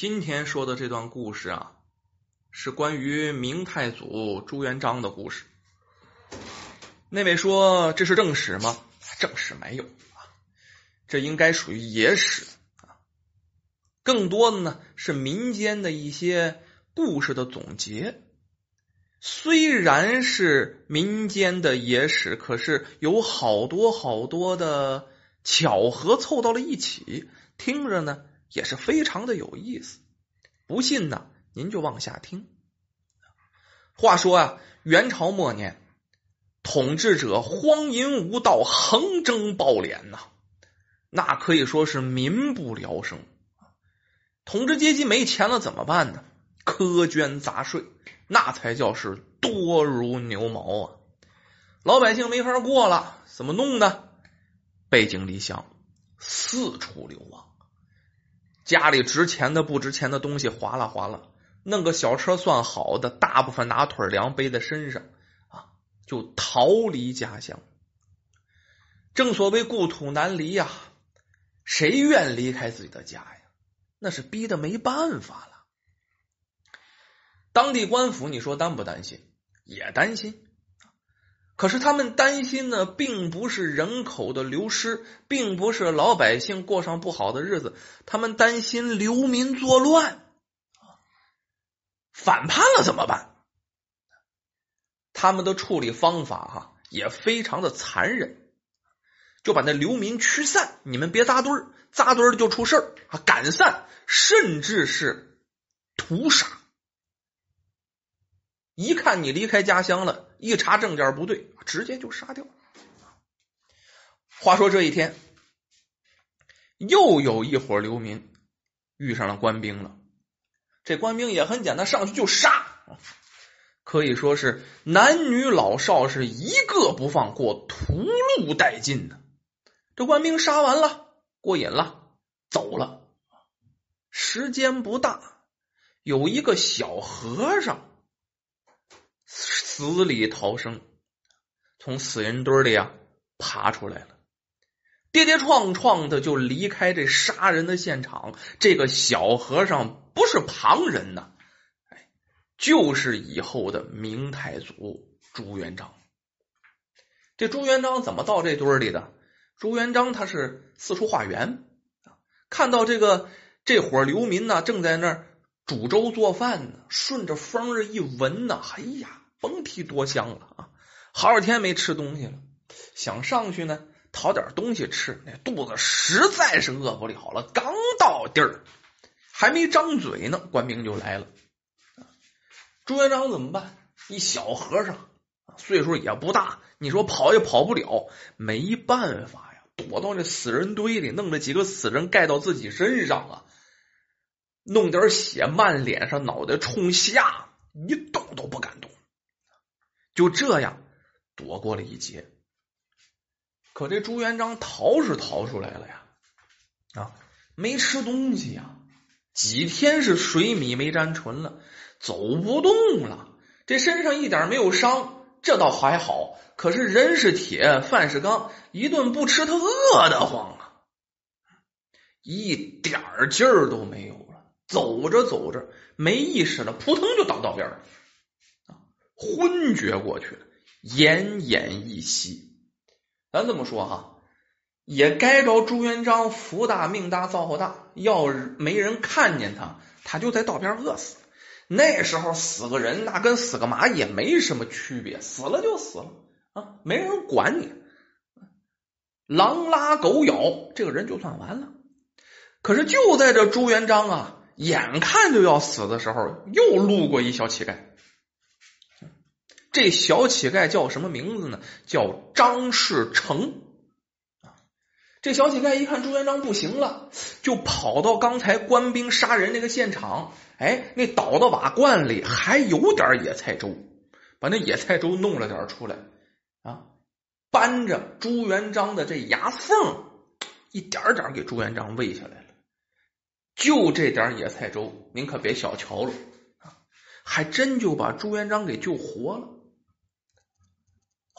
今天说的这段故事啊，是关于明太祖朱元璋的故事。那位说这是正史吗？正史没有啊，这应该属于野史啊。更多的呢是民间的一些故事的总结。虽然是民间的野史，可是有好多好多的巧合凑到了一起，听着呢。也是非常的有意思，不信呢，您就往下听。话说啊，元朝末年，统治者荒淫无道，横征暴敛呐，那可以说是民不聊生。统治阶级没钱了怎么办呢？苛捐杂税，那才叫是多如牛毛啊！老百姓没法过了，怎么弄呢？背井离乡，四处流亡。家里值钱的、不值钱的东西划拉划拉，弄个小车算好的，大部分拿腿粮背在身上啊，就逃离家乡。正所谓故土难离呀，谁愿离开自己的家呀？那是逼的没办法了。当地官府，你说担不担心？也担心。可是他们担心呢，并不是人口的流失，并不是老百姓过上不好的日子，他们担心流民作乱，反叛了怎么办？他们的处理方法哈也非常的残忍，就把那流民驱散，你们别扎堆儿，扎堆儿就出事儿啊！赶散，甚至是屠杀。一看你离开家乡了，一查证件不对，直接就杀掉。话说这一天，又有一伙流民遇上了官兵了。这官兵也很简单，上去就杀，可以说是男女老少是一个不放过，屠戮殆尽呢。这官兵杀完了，过瘾了，走了。时间不大，有一个小和尚。死里逃生，从死人堆里啊爬出来了，跌跌撞撞的就离开这杀人的现场。这个小和尚不是旁人呐，哎，就是以后的明太祖朱元璋。这朱元璋怎么到这堆里的？朱元璋他是四处化缘看到这个这伙流民呢，正在那儿煮粥做饭呢，顺着风儿一闻呢，哎呀！甭提多香了啊！好几天没吃东西了，想上去呢讨点东西吃，那肚子实在是饿不了了。刚到地儿，还没张嘴呢，官兵就来了。朱元璋怎么办？一小和尚，岁数也不大，你说跑也跑不了，没办法呀，躲到那死人堆里，弄了几个死人盖到自己身上啊，弄点血漫脸上，脑袋冲下，一动都不敢动。就这样躲过了一劫，可这朱元璋逃是逃出来了呀，啊，没吃东西呀，几天是水米没沾唇了，走不动了，这身上一点没有伤，这倒还好。可是人是铁，饭是钢，一顿不吃他饿得慌啊，一点劲儿都没有了，走着走着没意识了，扑腾就倒到边儿。昏厥过去了，奄奄一息。咱这么说哈，也该着朱元璋福大命大造化大，要是没人看见他，他就在道边饿死。那时候死个人，那跟死个蚂蚁也没什么区别，死了就死了啊，没人管你。狼拉狗咬，这个人就算完了。可是就在这朱元璋啊，眼看就要死的时候，又路过一小乞丐。这小乞丐叫什么名字呢？叫张士诚！这小乞丐一看朱元璋不行了，就跑到刚才官兵杀人那个现场。哎，那倒的瓦罐里还有点野菜粥，把那野菜粥弄了点出来啊，扳着朱元璋的这牙缝，一点点给朱元璋喂下来了。就这点野菜粥，您可别小瞧了啊，还真就把朱元璋给救活了。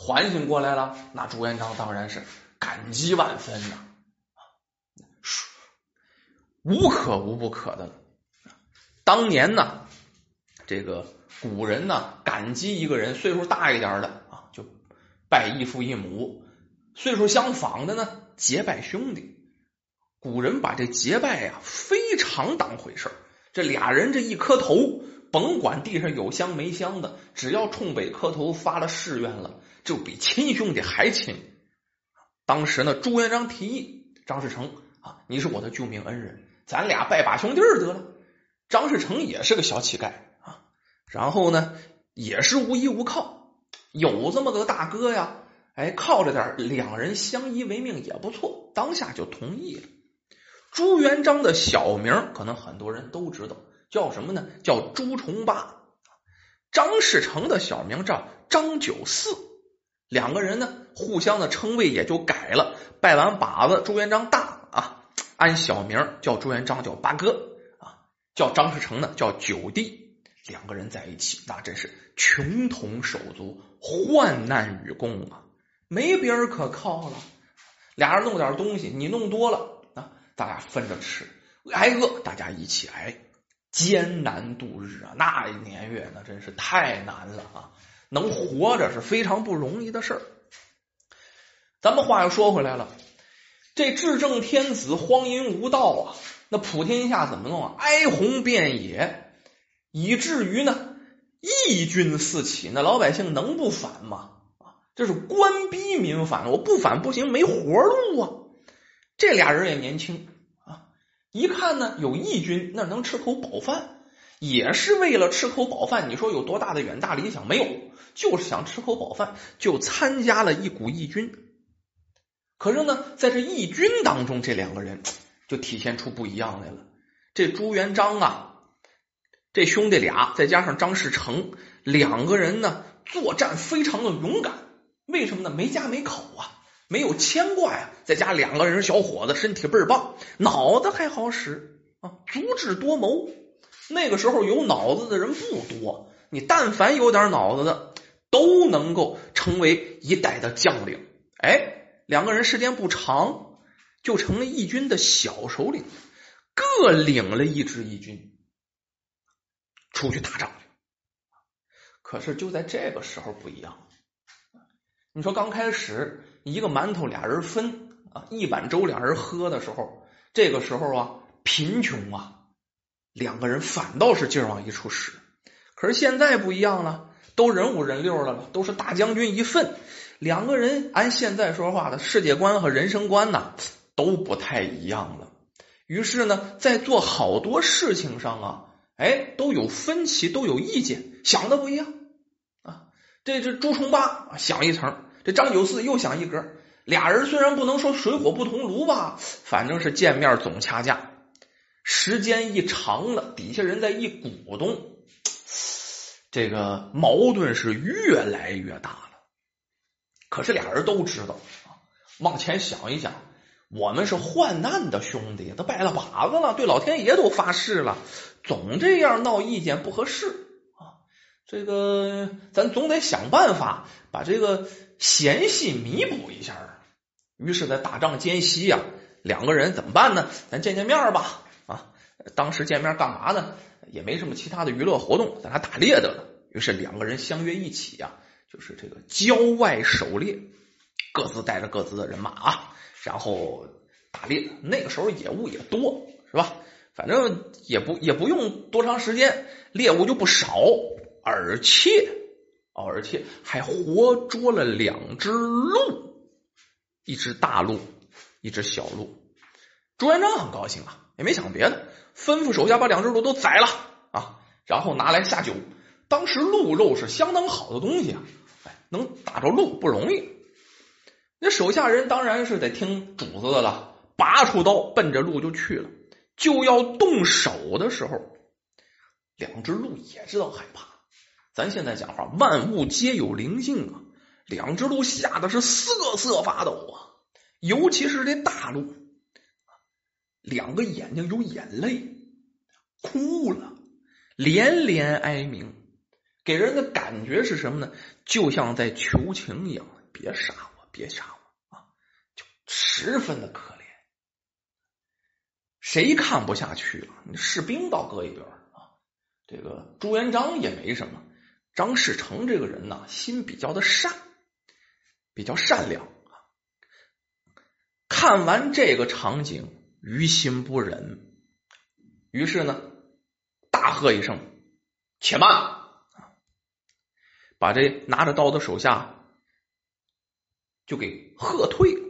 缓醒过来了，那朱元璋当然是感激万分呐，无可无不可的了。当年呢，这个古人呢感激一个人岁数大一点的啊，就拜义父义母；岁数相仿的呢，结拜兄弟。古人把这结拜呀非常当回事这俩人这一磕头，甭管地上有香没香的，只要冲北磕头发了誓愿了，就比亲兄弟还亲。当时呢，朱元璋提议张士诚啊，你是我的救命恩人，咱俩拜把兄弟得了。张士诚也是个小乞丐啊，然后呢，也是无依无靠，有这么个大哥呀，哎，靠着点，两人相依为命也不错，当下就同意了。朱元璋的小名可能很多人都知道，叫什么呢？叫朱重八。张士诚的小名叫张九四。两个人呢，互相的称谓也就改了。拜完把子，朱元璋大啊，按小名叫朱元璋，叫八哥啊；叫张士诚呢，叫九弟。两个人在一起，那真是穷同手足，患难与共啊，没别人可靠了。俩人弄点东西，你弄多了。大家分着吃，挨饿大家一起挨，艰难度日啊！那年月那真是太难了啊！能活着是非常不容易的事儿。咱们话又说回来了，这至正天子荒淫无道啊，那普天下怎么弄啊？哀鸿遍野，以至于呢义军四起，那老百姓能不反吗？啊，这是官逼民反，我不反不行，没活路啊！这俩人也年轻啊，一看呢有义军，那能吃口饱饭，也是为了吃口饱饭。你说有多大的远大理想？没有，就是想吃口饱饭，就参加了一股义军。可是呢，在这义军当中，这两个人就体现出不一样来了。这朱元璋啊，这兄弟俩再加上张士诚两个人呢，作战非常的勇敢。为什么呢？没家没口啊。没有牵挂呀，再加两个人小伙子，身体倍儿棒，脑子还好使啊，足智多谋。那个时候有脑子的人不多，你但凡有点脑子的，都能够成为一代的将领。哎，两个人时间不长，就成了义军的小首领，各领了一支义军出去打仗去。可是就在这个时候不一样，你说刚开始。一个馒头俩人分啊，一碗粥俩人喝的时候，这个时候啊，贫穷啊，两个人反倒是劲儿往一处使。可是现在不一样了，都人五人六了，都是大将军一份，两个人按现在说话的世界观和人生观呢，都不太一样了。于是呢，在做好多事情上啊，哎，都有分歧，都有意见，想的不一样啊。这这朱重八想一层。这张九四又想一格，俩人虽然不能说水火不同炉吧，反正是见面总掐架。时间一长了，底下人在一鼓动，这个矛盾是越来越大了。可是俩人都知道啊，往前想一想，我们是患难的兄弟，都拜了把子了，对老天爷都发誓了，总这样闹意见不合适啊。这个咱总得想办法把这个嫌隙弥补一下。于是，在打仗间隙呀，两个人怎么办呢？咱见见面吧。当时见面干嘛呢？也没什么其他的娱乐活动，咱俩打猎的了。于是两个人相约一起呀，就是这个郊外狩猎，各自带着各自的人马啊，然后打猎。那个时候野物也多，是吧？反正也不也不用多长时间，猎物就不少。而且哦，而且还活捉了两只鹿，一只大鹿，一只小鹿。朱元璋很高兴啊，也没想别的，吩咐手下把两只鹿都宰了啊，然后拿来下酒。当时鹿肉是相当好的东西啊，哎，能打着鹿不容易。那手下人当然是得听主子的了，拔出刀奔着鹿就去了。就要动手的时候，两只鹿也知道害怕。咱现在讲话，万物皆有灵性啊！两只鹿吓得是瑟瑟发抖啊，尤其是这大鹿，两个眼睛有眼泪，哭了，连连哀鸣，给人的感觉是什么呢？就像在求情一样，别杀我，别杀我啊！就十分的可怜，谁看不下去了？士兵倒搁一边啊，这个朱元璋也没什么，张士诚这个人呢，心比较的善，比较善良啊。看完这个场景，于心不忍，于是呢，大喝一声：“且慢！”把这拿着刀的手下就给喝退了，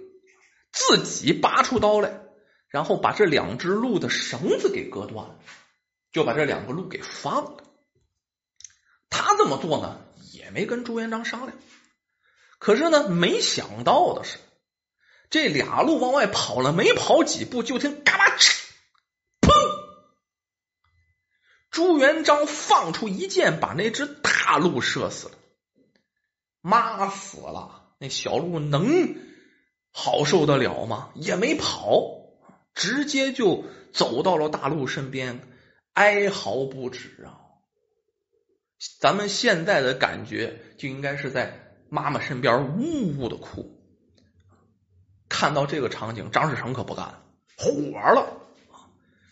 自己拔出刀来，然后把这两只鹿的绳子给割断了，就把这两个鹿给放了。他这么做呢，也没跟朱元璋商量。可是呢，没想到的是。这俩鹿往外跑了，没跑几步，就听嘎巴哧，砰！朱元璋放出一箭，把那只大鹿射死了。妈死了，那小鹿能好受得了吗？也没跑，直接就走到了大鹿身边，哀嚎不止啊！咱们现在的感觉就应该是在妈妈身边呜呜的哭。看到这个场景，张士诚可不干了，火了，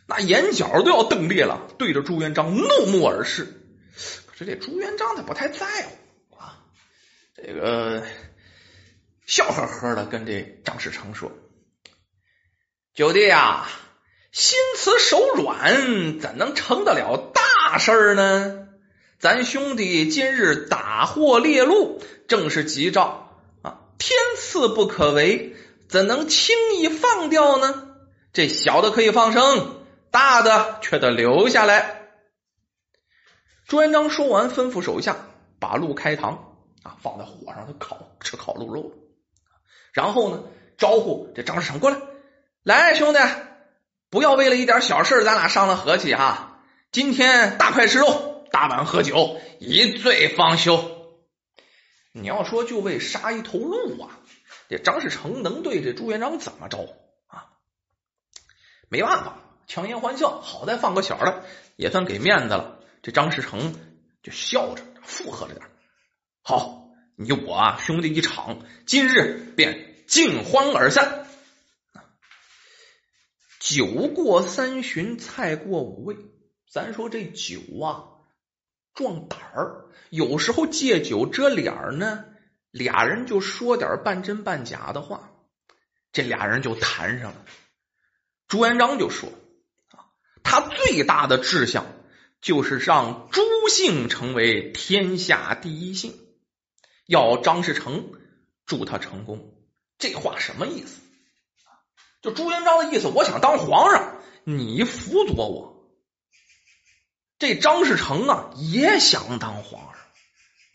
那眼角都要瞪裂了，对着朱元璋怒目而视。可是这朱元璋他不太在乎啊，这个笑呵呵的跟这张士诚说：“九弟啊，心慈手软，怎能成得了大事呢？咱兄弟今日打获猎鹿，正是吉兆啊，天赐不可违。”怎能轻易放掉呢？这小的可以放生，大的却得留下来。朱元璋说完，吩咐手下把鹿开膛啊，放在火上，他烤吃烤鹿肉。然后呢，招呼这张士诚过来，来兄弟，不要为了一点小事咱俩伤了和气啊！今天大块吃肉，大碗喝酒，一醉方休。你要说就为杀一头鹿啊？这张士诚能对这朱元璋怎么着啊？没办法，强颜欢笑，好在放个小的，也算给面子了。这张士诚就笑着附和着点。好，你我啊兄弟一场，今日便尽欢而散。酒过三巡，菜过五味。咱说这酒啊，壮胆儿，有时候借酒遮脸儿呢。俩人就说点半真半假的话，这俩人就谈上了。朱元璋就说：“，他最大的志向就是让朱姓成为天下第一姓，要张士诚助他成功。”这话什么意思？就朱元璋的意思，我想当皇上，你辅佐我。这张士诚啊，也想当皇上。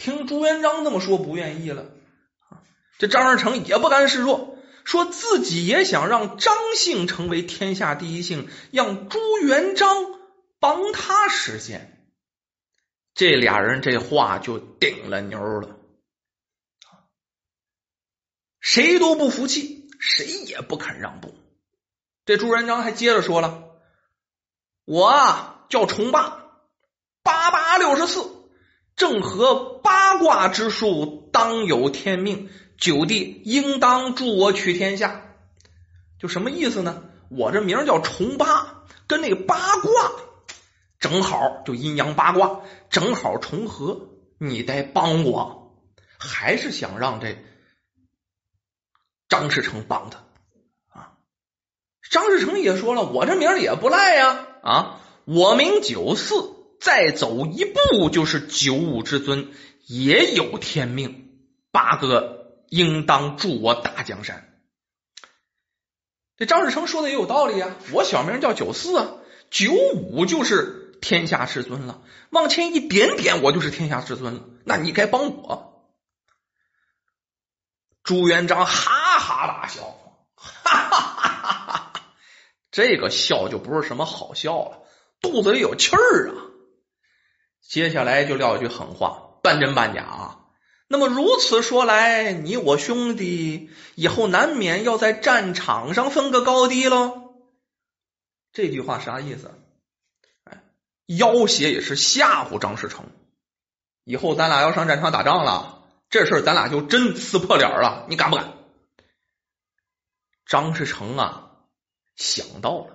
听朱元璋这么说，不愿意了。这张士诚也不甘示弱，说自己也想让张姓成为天下第一姓，让朱元璋帮他实现。这俩人这话就顶了牛了，谁都不服气，谁也不肯让步。这朱元璋还接着说了：“我啊叫重八，八八六十四。”正合八卦之术，当有天命。九弟应当助我取天下，就什么意思呢？我这名叫重八，跟那个八卦正好就阴阳八卦正好重合，你得帮我，还是想让这张士诚帮他啊？张士诚也说了，我这名也不赖呀啊，我名九四。再走一步就是九五之尊，也有天命。八哥应当助我打江山。这张士诚说的也有道理啊！我小名叫九四啊，九五就是天下至尊了。往前一点点，我就是天下至尊了。那你该帮我。朱元璋哈哈大笑，哈哈哈哈哈哈！这个笑就不是什么好笑了，肚子里有气儿啊！接下来就撂一句狠话，半真半假啊。那么如此说来，你我兄弟以后难免要在战场上分个高低喽。这句话啥意思？哎，要挟也是吓唬张士诚。以后咱俩要上战场打仗了，这事儿咱俩就真撕破脸了。你敢不敢？张士诚啊，想到了，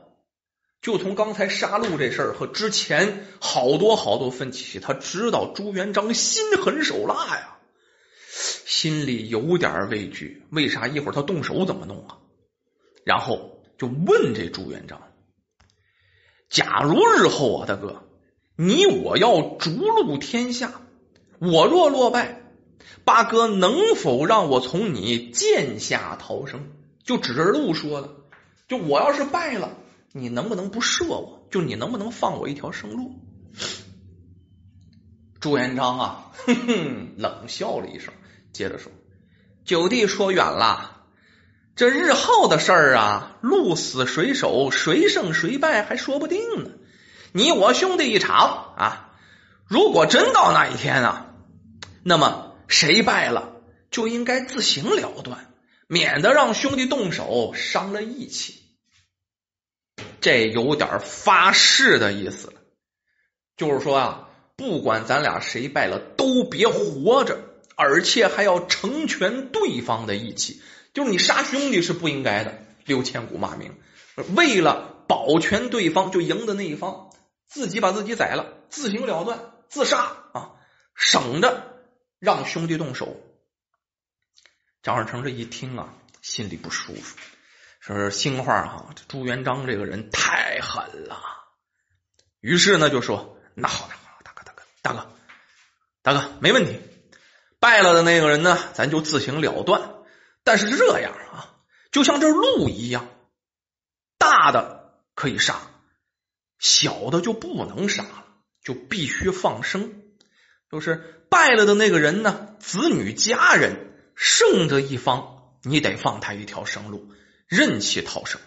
就从刚才杀戮这事儿和之前好多好多分歧，他知道朱元璋心狠手辣呀，心里有点畏惧。为啥？一会儿他动手怎么弄啊？然后就问这朱元璋：“假如日后啊，大哥，你我要逐鹿天下，我若落败，八哥能否让我从你剑下逃生？”就指着鹿说的：“就我要是败了。”你能不能不射我？就你能不能放我一条生路？朱元璋啊，哼哼，冷笑了一声，接着说：“九弟说远了，这日后的事儿啊，鹿死谁手，谁胜谁败还说不定呢。你我兄弟一场啊，如果真到那一天啊，那么谁败了就应该自行了断，免得让兄弟动手伤了义气。”这有点发誓的意思，就是说啊，不管咱俩谁败了，都别活着，而且还要成全对方的义气。就是你杀兄弟是不应该的，六千古骂名。为了保全对方，就赢的那一方自己把自己宰了，自行了断，自杀啊，省着让兄弟动手。张士诚这一听啊，心里不舒服。说是兴话哈，这朱元璋这个人太狠了。于是呢，就说：“那好，那好，大哥，大哥，大哥，大哥，没问题。败了的那个人呢，咱就自行了断。但是这样啊，就像这鹿一样，大的可以杀，小的就不能杀了，就必须放生。就是败了的那个人呢，子女家人胜的一方，你得放他一条生路。”任其逃生，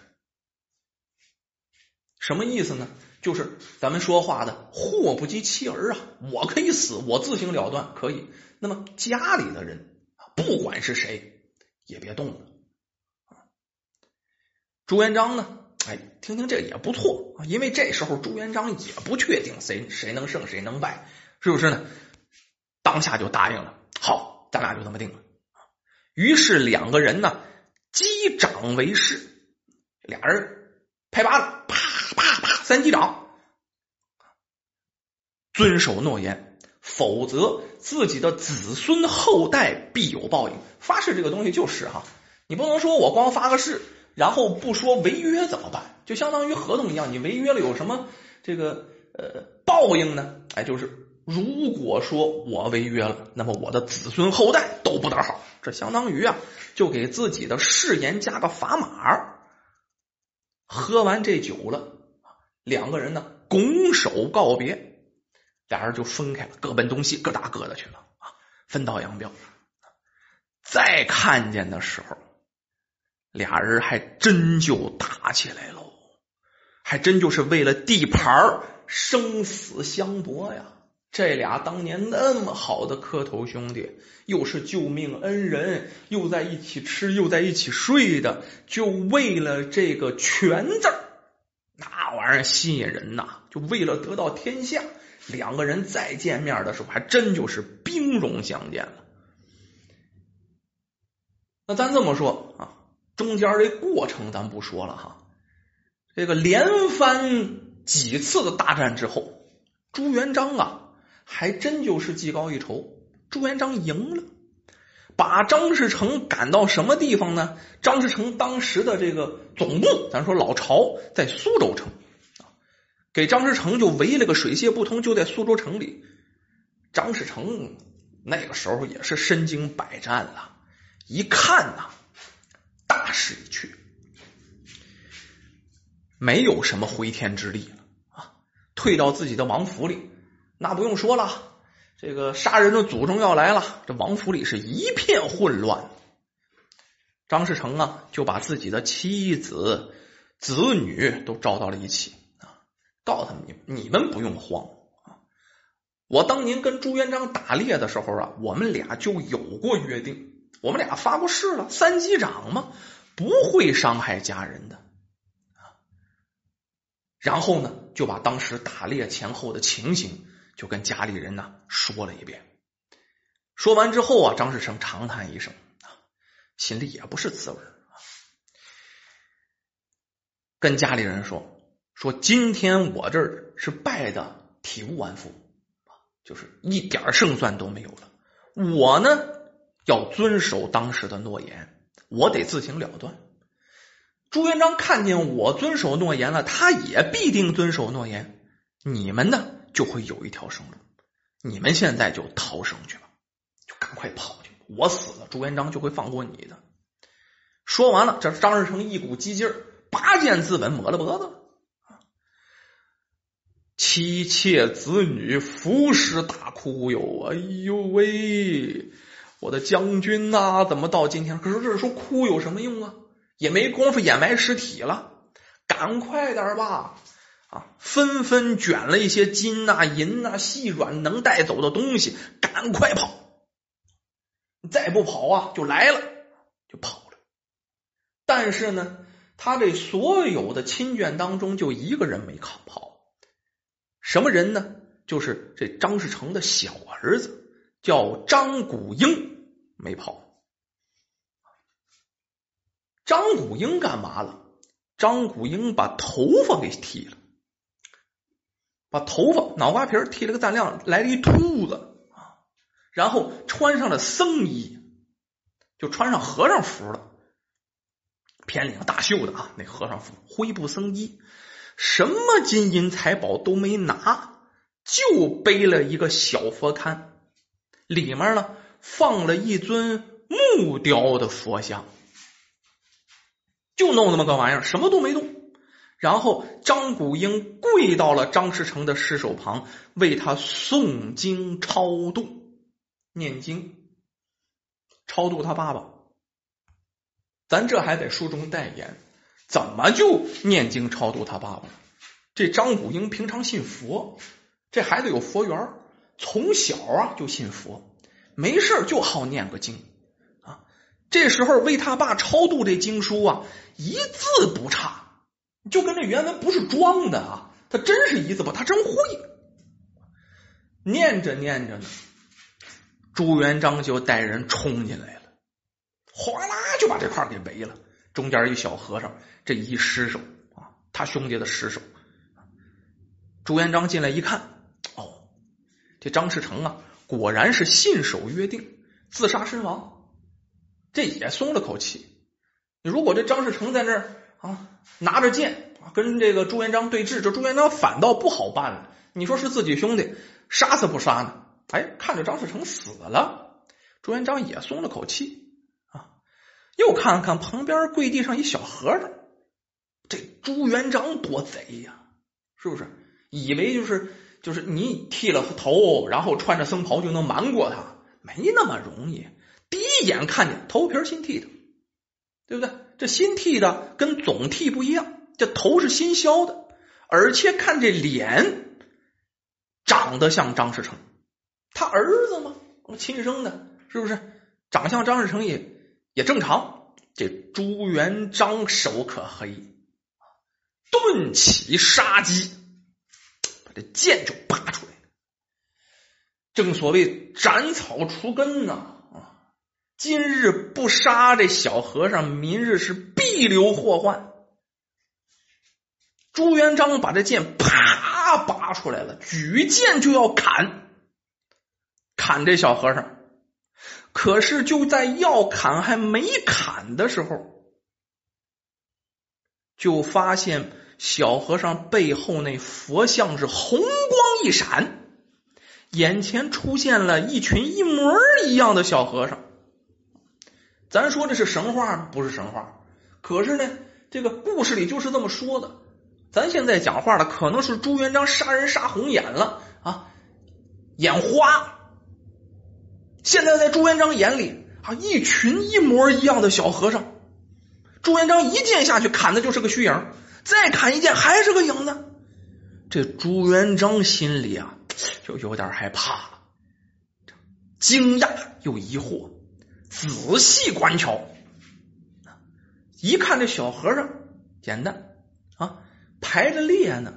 什么意思呢？就是咱们说话的“祸不及妻儿”啊，我可以死，我自行了断，可以。那么家里的人，不管是谁，也别动了。朱元璋呢？哎，听听这也不错啊，因为这时候朱元璋也不确定谁谁能胜谁能败，是不是呢？当下就答应了。好，咱俩就这么定了。于是两个人呢。击掌为誓，俩人拍巴掌，啪啪啪，三击掌，遵守诺言，否则自己的子孙后代必有报应。发誓这个东西就是哈，你不能说我光发个誓，然后不说违约怎么办？就相当于合同一样，你违约了有什么这个呃报应呢？哎，就是如果说我违约了，那么我的子孙后代都不得好。这相当于啊。就给自己的誓言加个砝码。喝完这酒了，两个人呢拱手告别，俩人就分开了，各奔东西，各打各的去了啊，分道扬镳。再看见的时候，俩人还真就打起来喽，还真就是为了地盘生死相搏呀。这俩当年那么好的磕头兄弟，又是救命恩人，又在一起吃，又在一起睡的，就为了这个权字那玩意儿吸引人呐！就为了得到天下，两个人再见面的时候，还真就是兵戎相见了。那咱这么说啊，中间这过程咱不说了哈。这个连番几次的大战之后，朱元璋啊。还真就是技高一筹，朱元璋赢了，把张士诚赶到什么地方呢？张士诚当时的这个总部，咱说老巢在苏州城啊，给张士诚就围了个水泄不通，就在苏州城里。张士诚那个时候也是身经百战了，一看呐，大势已去，没有什么回天之力了啊，退到自己的王府里。那不用说了，这个杀人的祖宗要来了，这王府里是一片混乱。张士诚啊，就把自己的妻子、子女都招到了一起啊，告诉他们：你们不用慌，我当年跟朱元璋打猎的时候啊，我们俩就有过约定，我们俩发过誓了，三击掌嘛，不会伤害家人的。然后呢，就把当时打猎前后的情形。就跟家里人呢说了一遍，说完之后啊，张士诚长叹一声啊，心里也不是滋味，跟家里人说：“说今天我这儿是败的体无完肤，就是一点胜算都没有了。我呢要遵守当时的诺言，我得自行了断。朱元璋看见我遵守诺言了，他也必定遵守诺言。你们呢就会有一条生路，你们现在就逃生去吧，就赶快跑去。我死了，朱元璋就会放过你的。说完了，这张士诚一股激劲儿，拔剑自刎，抹了脖子。妻妾子女服尸大哭哟！哎呦喂，我的将军呐，怎么到今天？可是这时候哭有什么用啊？也没工夫掩埋尸体了，赶快点吧！啊，纷纷卷了一些金呐、银呐、细软能带走的东西，赶快跑！再不跑啊，就来了，就跑了。但是呢，他这所有的亲眷当中，就一个人没扛跑。什么人呢？就是这张士诚的小儿子，叫张古英，没跑。张古英干嘛了？张古英把头发给剃了，把头发脑瓜皮剃了个锃亮，来了一秃子啊，然后穿上了僧衣，就穿上和尚服了，偏领大袖的啊，那和尚服，灰布僧衣。什么金银财宝都没拿，就背了一个小佛龛，里面呢放了一尊木雕的佛像，就弄那么个玩意儿，什么都没动。然后张古英跪到了张士诚的尸首旁，为他诵经超度、念经、超度他爸爸。咱这还得书中代言。怎么就念经超度他爸爸？这张古英平常信佛，这孩子有佛缘，从小啊就信佛，没事就好念个经啊。这时候为他爸超度这经书啊，一字不差，就跟这原文不是装的啊，他真是一字不，他真会。念着念着呢，朱元璋就带人冲进来了，哗啦就把这块给围了。中间一小和尚，这一失手啊，他兄弟的失手。朱元璋进来一看，哦，这张士诚啊，果然是信守约定，自杀身亡，这也松了口气。如果这张士诚在那儿啊，拿着剑跟这个朱元璋对峙，这朱元璋反倒不好办了。你说是自己兄弟，杀死不杀呢？哎，看着张士诚死了，朱元璋也松了口气啊。又看看旁边跪地上一小和尚，这朱元璋多贼呀，是不是？以为就是就是你剃了头，然后穿着僧袍就能瞒过他，没那么容易。第一眼看见头皮新剃的，对不对？这新剃的跟总剃不一样，这头是新削的，而且看这脸长得像张士诚，他儿子吗？亲生的，是不是？长相张士诚也。也正常，这朱元璋手可黑，顿起杀机，把这剑就拔出来了。正所谓斩草除根呐！今日不杀这小和尚，明日是必留祸患。朱元璋把这剑啪拔出来了，举剑就要砍，砍这小和尚。可是就在要砍还没砍的时候，就发现小和尚背后那佛像是红光一闪，眼前出现了一群一模一样的小和尚。咱说这是神话吗？不是神话。可是呢，这个故事里就是这么说的。咱现在讲话的可能是朱元璋杀人杀红眼了啊，眼花。现在在朱元璋眼里啊，一群一模一样的小和尚，朱元璋一剑下去砍的就是个虚影，再砍一剑还是个影子。这朱元璋心里啊就有点害怕了，惊讶又疑惑，仔细观瞧，一看这小和尚简单啊，排着列呢，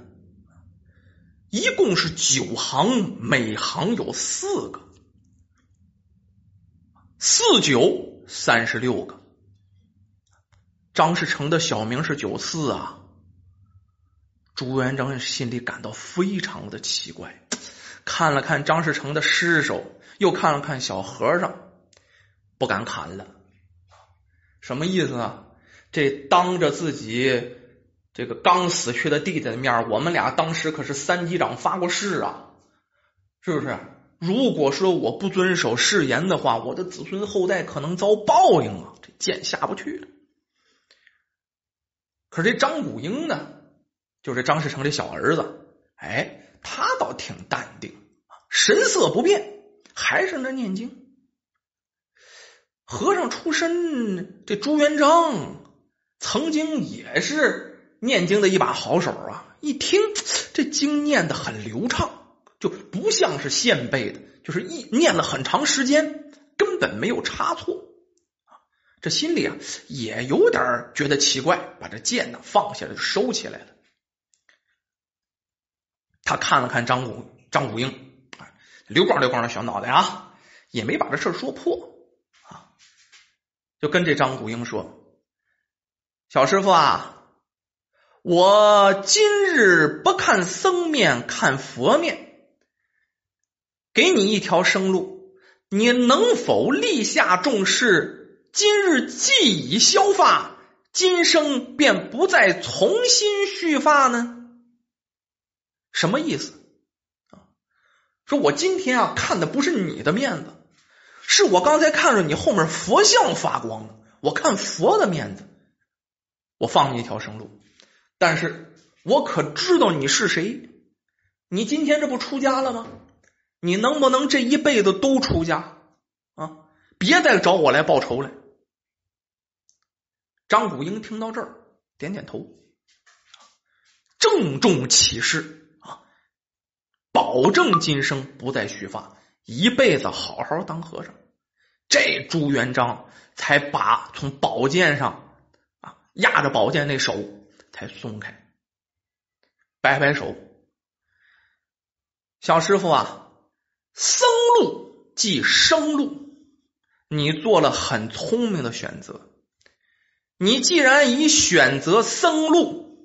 一共是九行，每行有四个。四九三十六个，张士诚的小名是九四啊。朱元璋心里感到非常的奇怪，看了看张士诚的尸首，又看了看小和尚，不敢砍了。什么意思呢？这当着自己这个刚死去的弟弟的面，我们俩当时可是三级长发过誓啊，是不是？如果说我不遵守誓言的话，我的子孙后代可能遭报应啊！这剑下不去了。可是这张古英呢？就是张士诚这小儿子，哎，他倒挺淡定，神色不变，还是那念经。和尚出身，这朱元璋曾经也是念经的一把好手啊！一听这经念的很流畅，就不像是现背的，就是一念了很长时间，根本没有差错这心里啊也有点觉得奇怪，把这剑呢放下来就收起来了。他看了看张古张古英啊，溜光溜光的小脑袋啊，也没把这事说破，就跟这张古英说：“小师傅啊，我今日不看僧面，看佛面，给你一条生路，你能否立下重誓，今日既已消发，今生便不再重新续发呢？”什么意思啊？说我今天啊看的不是你的面子，是我刚才看着你后面佛像发光了，我看佛的面子，我放你一条生路。但是我可知道你是谁？你今天这不出家了吗？你能不能这一辈子都出家啊？别再找我来报仇来。张古英听到这儿，点点头，郑重其事。保证今生不再续发，一辈子好好当和尚。这朱元璋才把从宝剑上啊压着宝剑那手才松开，摆摆手。小师傅啊，僧路即生路，你做了很聪明的选择。你既然已选择僧路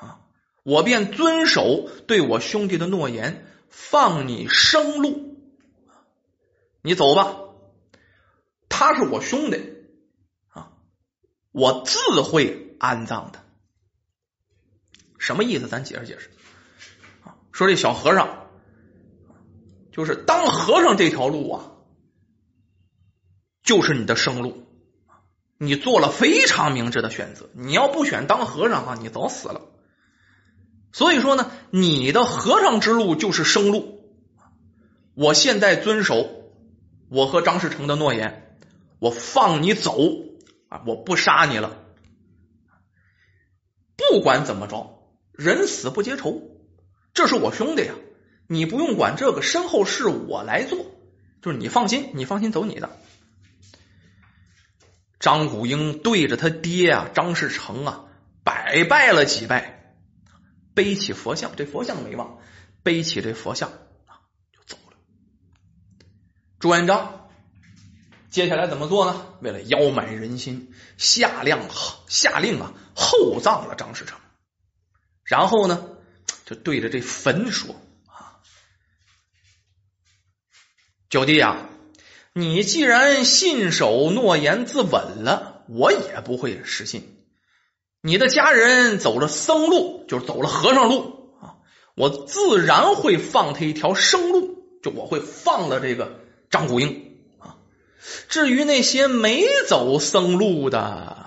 啊。我便遵守对我兄弟的诺言，放你生路。你走吧，他是我兄弟啊，我自会安葬的。什么意思？咱解释解释。说这小和尚，就是当和尚这条路啊，就是你的生路。你做了非常明智的选择。你要不选当和尚啊，你早死了。所以说呢，你的和尚之路就是生路。我现在遵守我和张士诚的诺言，我放你走啊，我不杀你了。不管怎么着，人死不结仇，这是我兄弟呀，你不用管这个身后事，我来做。就是你放心，你放心走你的。张古英对着他爹啊，张士诚啊，百拜了几拜。背起佛像，这佛像没忘，背起这佛像，朱元璋接下来怎么做呢？为了邀买人心，下令下令啊，厚葬了张士诚。然后呢，就对着这坟说：“啊，九弟啊，你既然信守诺言自刎了，我也不会失信。”你的家人走了僧路，就是走了和尚路啊，我自然会放他一条生路，就我会放了这个张古英啊。至于那些没走僧路的，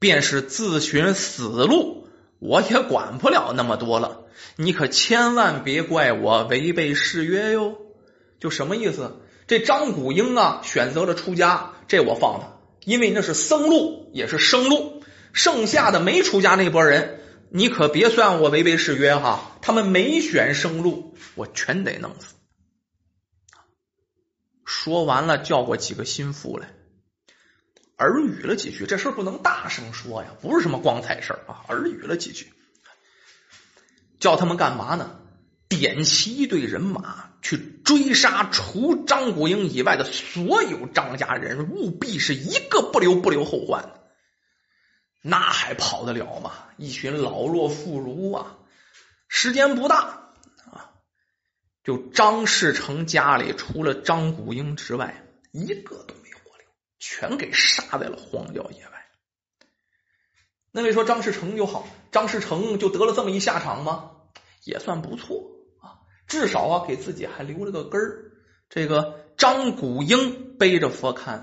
便是自寻死路，我也管不了那么多了。你可千万别怪我违背誓约哟。就什么意思？这张古英啊，选择了出家，这我放他，因为那是僧路，也是生路。剩下的没出家那波人，你可别算我违背誓约哈！他们没选生路，我全得弄死。说完了，叫过几个心腹来，耳语了几句。这事不能大声说呀，不是什么光彩事啊。耳语了几句，叫他们干嘛呢？点齐一队人马去追杀除张国英以外的所有张家人，务必是一个不留，不留后患。那还跑得了吗？一群老弱妇孺啊！时间不大，就张士诚家里除了张古英之外，一个都没活留，全给杀在了荒郊野外。那位说张士诚就好，张士诚就得了这么一下场吗？也算不错啊，至少啊给自己还留了个根儿。这个张古英背着佛龛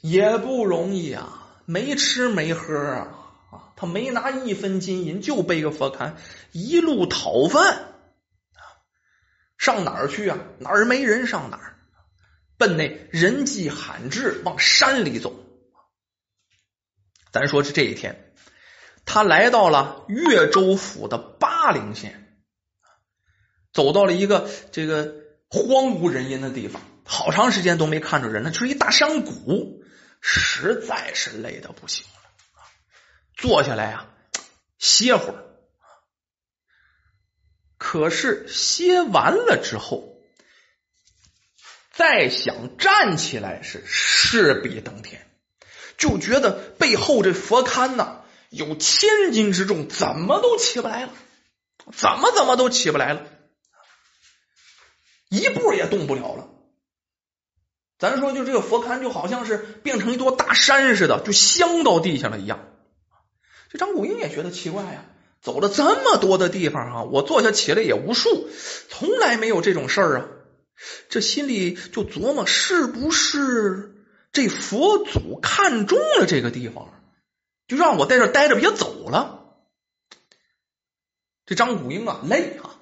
也不容易啊，没吃没喝啊啊，他没拿一分金银，就背个佛龛一路讨饭，上哪儿去啊？哪儿没人上哪儿，奔那人迹罕至，往山里走。咱说是这一天，他来到了越州府的巴陵县，走到了一个这个荒无人烟的地方，好长时间都没看着人了，就是一大山谷，实在是累的不行了，坐下来啊，歇会儿。可是歇完了之后，再想站起来是势比登天。就觉得背后这佛龛呐有千斤之重，怎么都起不来了，怎么怎么都起不来了，一步也动不了了。咱说，就这个佛龛就好像是变成一座大山似的，就镶到地下了一样。这张古英也觉得奇怪呀，走了这么多的地方啊，我坐下起来也无数，从来没有这种事儿啊。这心里就琢磨，是不是？这佛祖看中了这个地方，就让我在这待着，别走了。这张古英啊，累啊！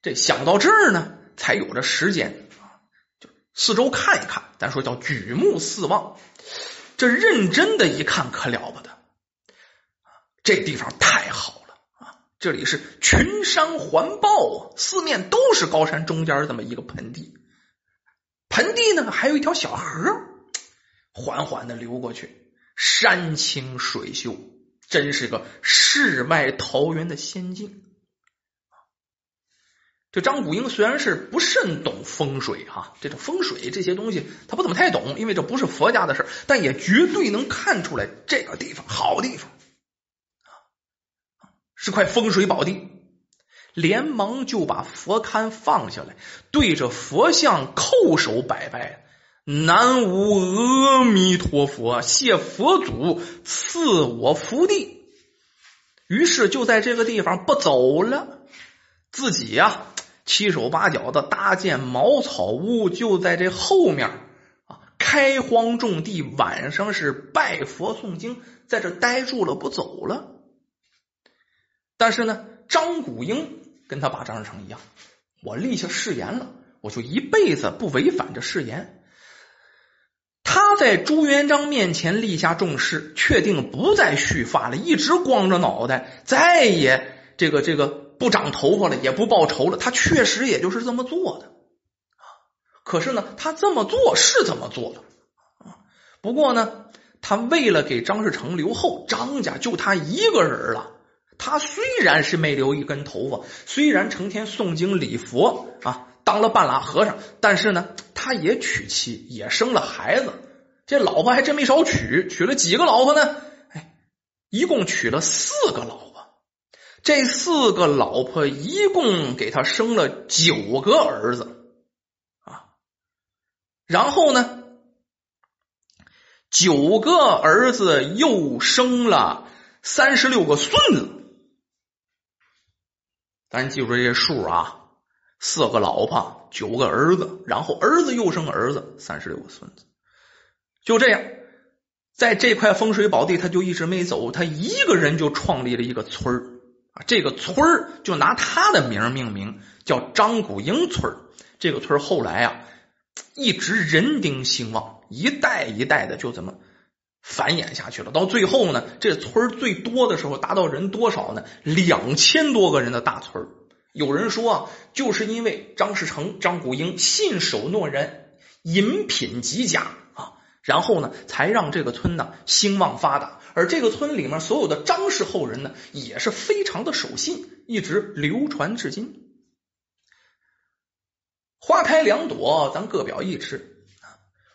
这想到这儿呢，才有这时间啊，就四周看一看。咱说叫举目四望，这认真的一看，可了不得！这地方太好！这里是群山环抱啊，四面都是高山，中间这么一个盆地，盆地呢还有一条小河。缓缓的流过去，山清水秀，真是个世外桃源的仙境。这张古英虽然是不甚懂风水哈，这种风水这些东西他不怎么太懂，因为这不是佛家的事但也绝对能看出来这个地方好地方是块风水宝地，连忙就把佛龛放下来，对着佛像叩首拜拜。南无阿弥陀佛，谢佛祖赐我福地。于是就在这个地方不走了，自己呀七手八脚的搭建茅草屋，就在这后面啊开荒种地，晚上是拜佛诵经，在这待住了不走了。但是呢，张古英跟他爸张士诚一样，我立下誓言了，我就一辈子不违反这誓言。他在朱元璋面前立下重誓，确定不再蓄发了，一直光着脑袋，再也这个这个不长头发了，也不报仇了。他确实也就是这么做的。可是呢，他这么做是这么做的。不过呢，他为了给张士诚留后，张家就他一个人了。他虽然是没留一根头发，虽然成天诵经礼佛啊，当了半拉和尚，但是呢，他也娶妻，也生了孩子。这老婆还真没少娶，娶了几个老婆呢？哎，一共娶了四个老婆。这四个老婆一共给他生了九个儿子啊。然后呢，九个儿子又生了三十六个孙子。咱记住这些数啊：四个老婆，九个儿子，然后儿子又生儿子，三十六个孙子。就这样，在这块风水宝地，他就一直没走。他一个人就创立了一个村儿啊，这个村儿就拿他的名命名，叫张古英村这个村后来啊，一直人丁兴旺，一代一代的就这么繁衍下去了。到最后呢，这村最多的时候达到人多少呢？两千多个人的大村有人说啊，就是因为张士诚、张古英信守诺言，饮品极佳啊。然后呢，才让这个村呢兴旺发达，而这个村里面所有的张氏后人呢，也是非常的守信，一直流传至今。花开两朵，咱各表一枝。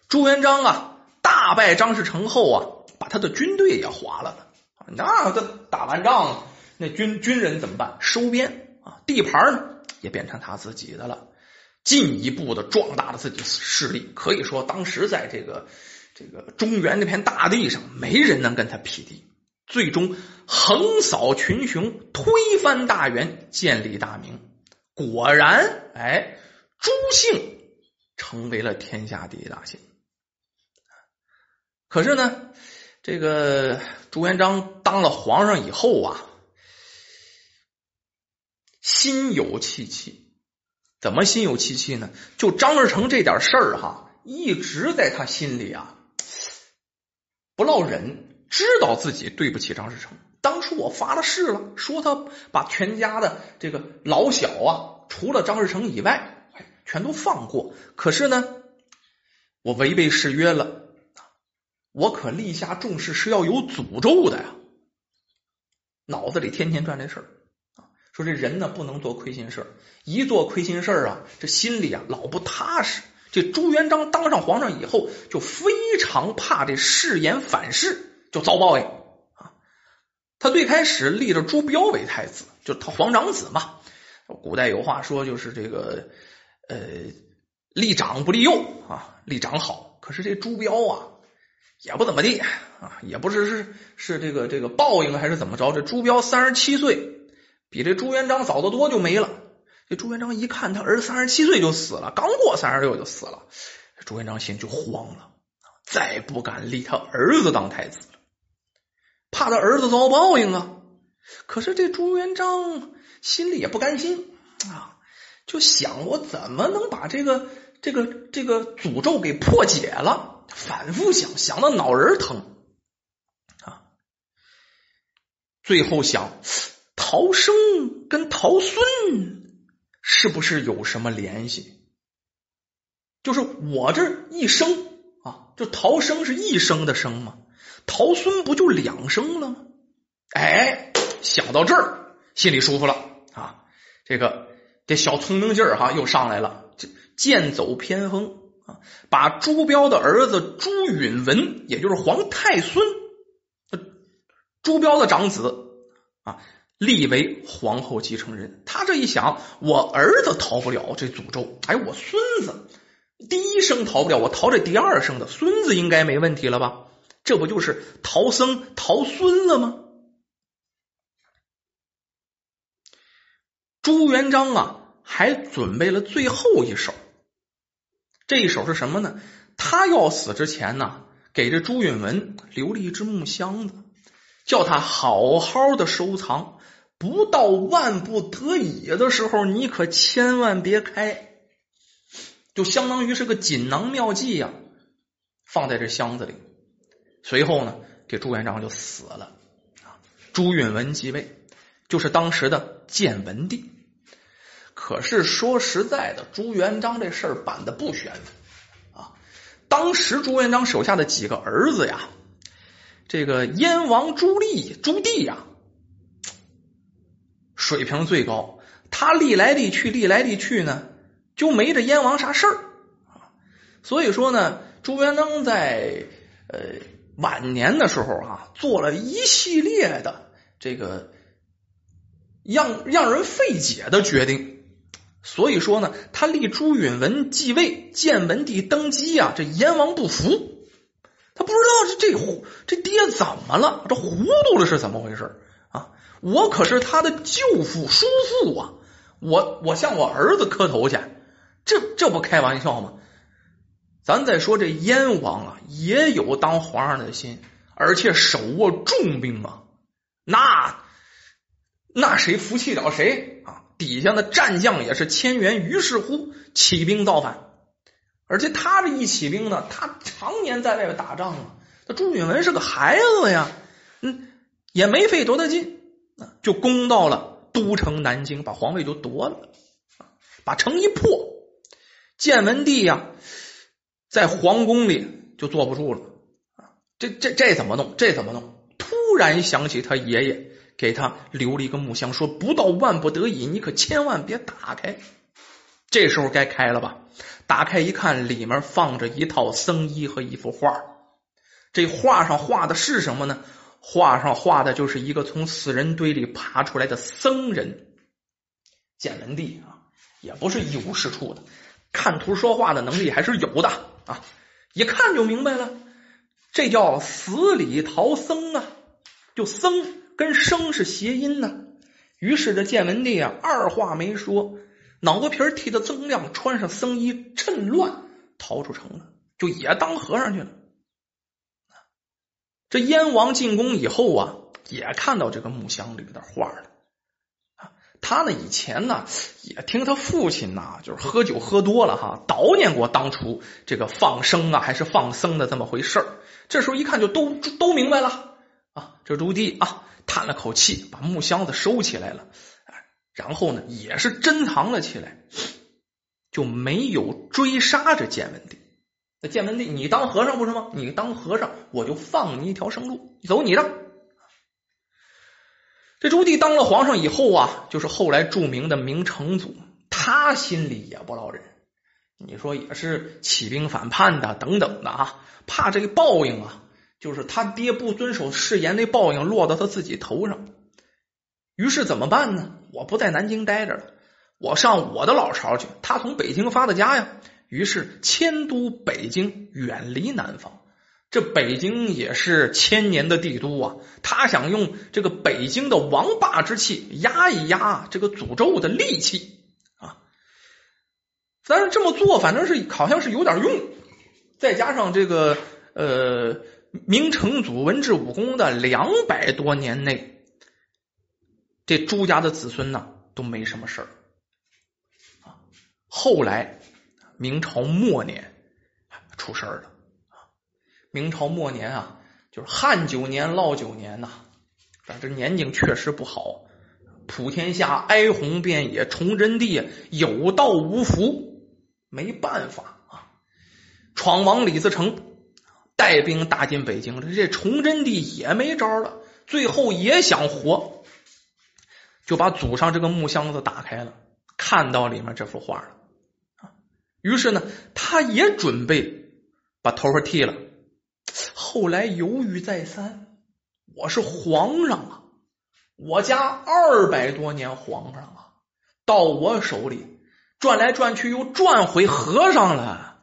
朱元璋啊，大败张士诚后啊，把他的军队也划了了。那这打完仗，那军军人怎么办？收编啊，地盘呢也变成他自己的了，进一步的壮大了自己的势力。可以说，当时在这个这个中原这片大地上，没人能跟他匹敌。最终横扫群雄，推翻大元，建立大明。果然，哎，朱姓成为了天下第一大姓。可是呢，这个朱元璋当了皇上以后啊，心有戚戚。怎么心有戚戚呢？就张士诚这点事儿哈，一直在他心里啊不落忍。知道自己对不起张士诚，当初我发了誓了，说他把全家的这个老小啊，除了张士诚以外，全都放过。可是呢，我违背誓约了，我可立下重誓是要有诅咒的呀。脑子里天天转这事儿啊，说这人呢不能做亏心事一做亏心事啊，这心里啊老不踏实。这朱元璋当上皇上以后，就非常怕这誓言反噬。就遭报应啊！他最开始立着朱标为太子，就他皇长子嘛。古代有话说，就是这个呃，立长不立幼啊，立长好。可是这朱标啊，也不怎么地啊，也不是是是这个这个报应还是怎么着？这朱标三十七岁，比这朱元璋早得多，就没了。这朱元璋一看他儿子三十七岁就死了，刚过三十六就死了，朱元璋心就慌了，再不敢立他儿子当太子。怕他儿子遭报应啊！可是这朱元璋心里也不甘心啊，就想我怎么能把这个这个这个诅咒给破解了？反复想，想到脑仁疼啊！最后想，陶生跟陶孙是不是有什么联系？就是我这一生啊，就陶生是一生的生吗？陶孙不就两生了吗？哎，想到这儿，心里舒服了啊！这个这小聪明劲儿哈又上来了，这剑走偏锋啊，把朱标的儿子朱允文，也就是皇太孙，朱标的长子啊，立为皇后继承人。他这一想，我儿子逃不了这诅咒，哎，我孙子第一生逃不了，我逃这第二生的孙子应该没问题了吧？这不就是逃僧逃孙了吗？朱元璋啊，还准备了最后一手。这一手是什么呢？他要死之前呢，给这朱允文留了一只木箱子，叫他好好的收藏。不到万不得已的时候，你可千万别开。就相当于是个锦囊妙计呀，放在这箱子里。随后呢，这朱元璋就死了。朱允文继位，就是当时的建文帝。可是说实在的，朱元璋这事儿办的不悬啊。当时朱元璋手下的几个儿子呀，这个燕王朱棣、朱棣呀，水平最高。他历来历去，历来历去呢，就没这燕王啥事儿。所以说呢，朱元璋在呃。晚年的时候啊，做了一系列的这个让让人费解的决定，所以说呢，他立朱允文继位，建文帝登基啊，这燕王不服，他不知道这这这爹怎么了，这糊涂了是怎么回事啊？我可是他的舅父叔父啊，我我向我儿子磕头去，这这不开玩笑吗？咱再说这燕王啊，也有当皇上的心，而且手握重兵啊，那那谁服气了谁啊？底下的战将也是千员，于是乎起兵造反。而且他这一起兵呢，他常年在外边打仗啊。那朱允文是个孩子呀，嗯，也没费多大劲，就攻到了都城南京，把皇位就夺了，把城一破。建文帝呀。在皇宫里就坐不住了！这这这怎么弄？这怎么弄？突然想起他爷爷给他留了一个木箱，说不到万不得已，你可千万别打开。这时候该开了吧？打开一看，里面放着一套僧衣和一幅画这画上画的是什么呢？画上画的就是一个从死人堆里爬出来的僧人。建文帝啊，也不是一无是处的，看图说话的能力还是有的啊，一看就明白了，这叫死里逃生啊，就僧跟生是谐音呢。于是这建文帝啊，二话没说，脑壳皮剃的锃亮，穿上僧衣，趁乱逃出城了，就也当和尚去了。这燕王进宫以后啊，也看到这个木箱里的画了。他呢，以前呢也听他父亲呐，就是喝酒喝多了哈，叨念过当初这个放生啊还是放僧的这么回事儿。这时候一看就都都明白了啊。这朱棣啊叹了口气，把木箱子收起来了，然后呢也是珍藏了起来，就没有追杀这建文帝。那建文帝，你当和尚不是吗？你当和尚，我就放你一条生路，走你的。这朱棣当了皇上以后啊，就是后来著名的明成祖，他心里也不落忍。你说也是起兵反叛的等等的啊，怕这个报应啊，就是他爹不遵守誓言那报应落到他自己头上。于是怎么办呢？我不在南京待着了，我上我的老巢去。他从北京发的家呀，于是迁都北京，远离南方。这北京也是千年的帝都啊，他想用这个北京的王霸之气压一压这个诅咒的戾气啊。但是这么做反正是好像是有点用，再加上这个呃明成祖文治武功的两百多年内，这朱家的子孙呢都没什么事儿。后来明朝末年出事儿了。明朝末年啊，就是汉九年、涝九年呐，反正年景确实不好，普天下哀鸿遍野，崇祯帝有道无福，没办法啊，闯王李自成带兵打进北京，这崇祯帝也没招了，最后也想活，就把祖上这个木箱子打开了，看到里面这幅画了，于是呢，他也准备把头发剃了。后来犹豫再三，我是皇上啊，我家二百多年皇上啊，到我手里转来转去又转回和尚了，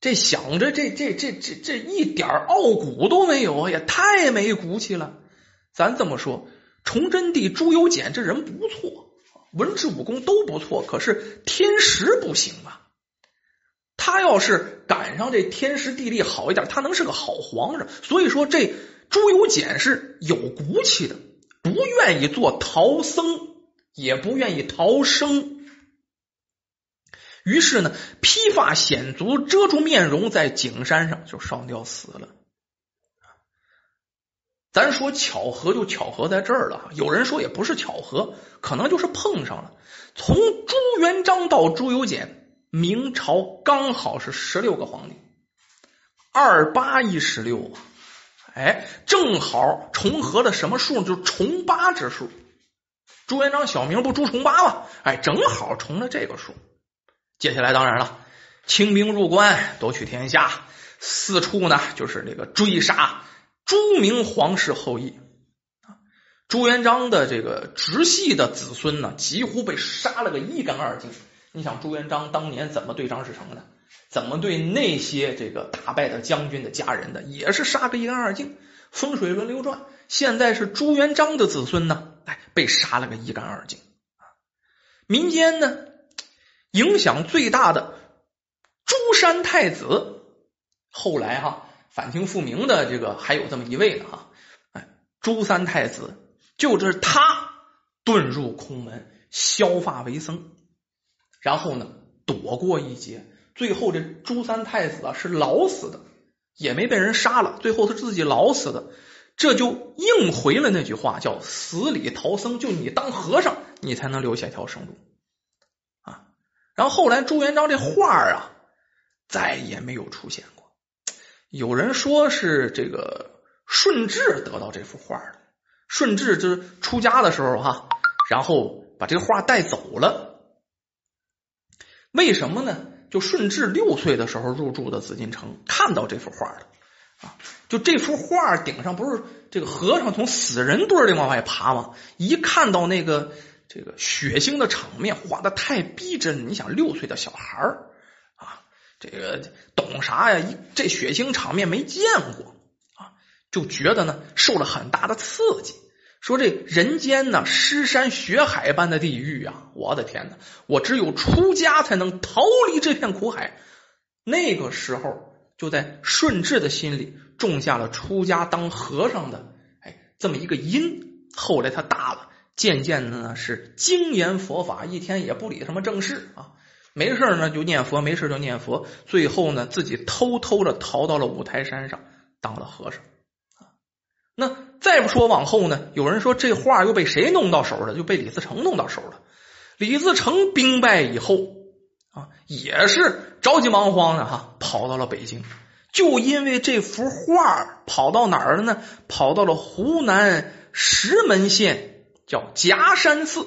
这想着这这这这这一点傲骨都没有，也太没骨气了。咱这么说，崇祯帝朱由检这人不错，文治武功都不错，可是天时不行啊。他要是赶上这天时地利好一点，他能是个好皇上。所以说，这朱由检是有骨气的，不愿意做逃僧，也不愿意逃生。于是呢，披发显足，遮住面容，在景山上就上吊死了。咱说巧合就巧合在这儿了，有人说也不是巧合，可能就是碰上了。从朱元璋到朱由检。明朝刚好是十六个皇帝，二八一十六啊，哎，正好重合了什么数？就是重八之数。朱元璋小名不朱重八吗？哎，正好重了这个数。接下来当然了，清兵入关，夺取天下，四处呢就是这个追杀朱明皇室后裔朱元璋的这个直系的子孙呢，几乎被杀了个一干二净。你想朱元璋当年怎么对张士诚的？怎么对那些这个打败的将军的家人的？也是杀个一干二净，风水轮流转。现在是朱元璋的子孙呢，哎，被杀了个一干二净民间呢，影响最大的朱山太子，后来哈反清复明的这个还有这么一位呢哈，哎，朱三太子就是他遁入空门，削发为僧。然后呢，躲过一劫，最后这朱三太子啊是老死的，也没被人杀了，最后他自己老死的，这就应回了那句话，叫死里逃生，就你当和尚，你才能留下一条生路。然后后来朱元璋这画啊，再也没有出现过。有人说是这个顺治得到这幅画的，顺治就是出家的时候哈，然后把这个画带走了。为什么呢？就顺治六岁的时候入住的紫禁城，看到这幅画了。啊。就这幅画顶上不是这个和尚从死人堆里往外爬吗？一看到那个这个血腥的场面，画的太逼真。你想，六岁的小孩啊，这个懂啥呀？这血腥场面没见过啊，就觉得呢受了很大的刺激。说这人间呢，尸山血海般的地狱啊！我的天哪，我只有出家才能逃离这片苦海。那个时候，就在顺治的心里。种下了出家当和尚的哎这么一个因，后来他大了，渐渐的呢是精研佛法，一天也不理什么正事啊，没事呢就念佛，没事就念佛，最后呢自己偷偷的逃到了五台山上当了和尚。那再不说往后呢，有人说这画又被谁弄到手了？就被李自成弄到手了。李自成兵败以后啊，也是着急忙慌的哈，跑到了北京。就因为这幅画跑到哪儿了呢？跑到了湖南石门县，叫夹山寺。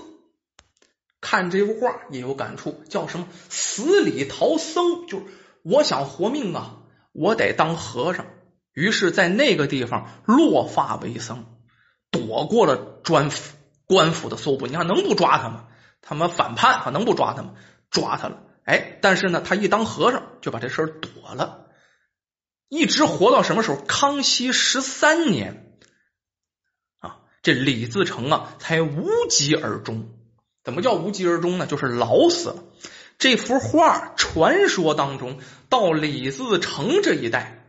看这幅画也有感触，叫什么“死里逃僧”？就是我想活命啊，我得当和尚。于是，在那个地方落发为僧，躲过了专府官府的搜捕。你看，能不抓他吗？他们反叛啊，能不抓他吗？抓他了。哎，但是呢，他一当和尚就把这事儿躲了。一直活到什么时候？康熙十三年，这李自成啊才无疾而终。怎么叫无疾而终呢？就是老死了。这幅画传说当中，到李自成这一代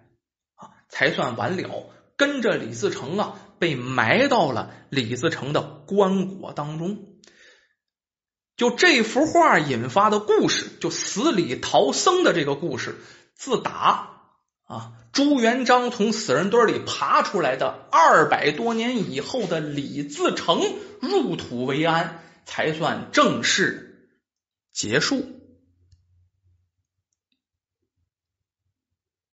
啊才算完了。跟着李自成啊，被埋到了李自成的棺椁当中。就这幅画引发的故事，就死里逃生的这个故事，自打。啊，朱元璋从死人堆里爬出来的二百多年以后的李自成入土为安，才算正式结束。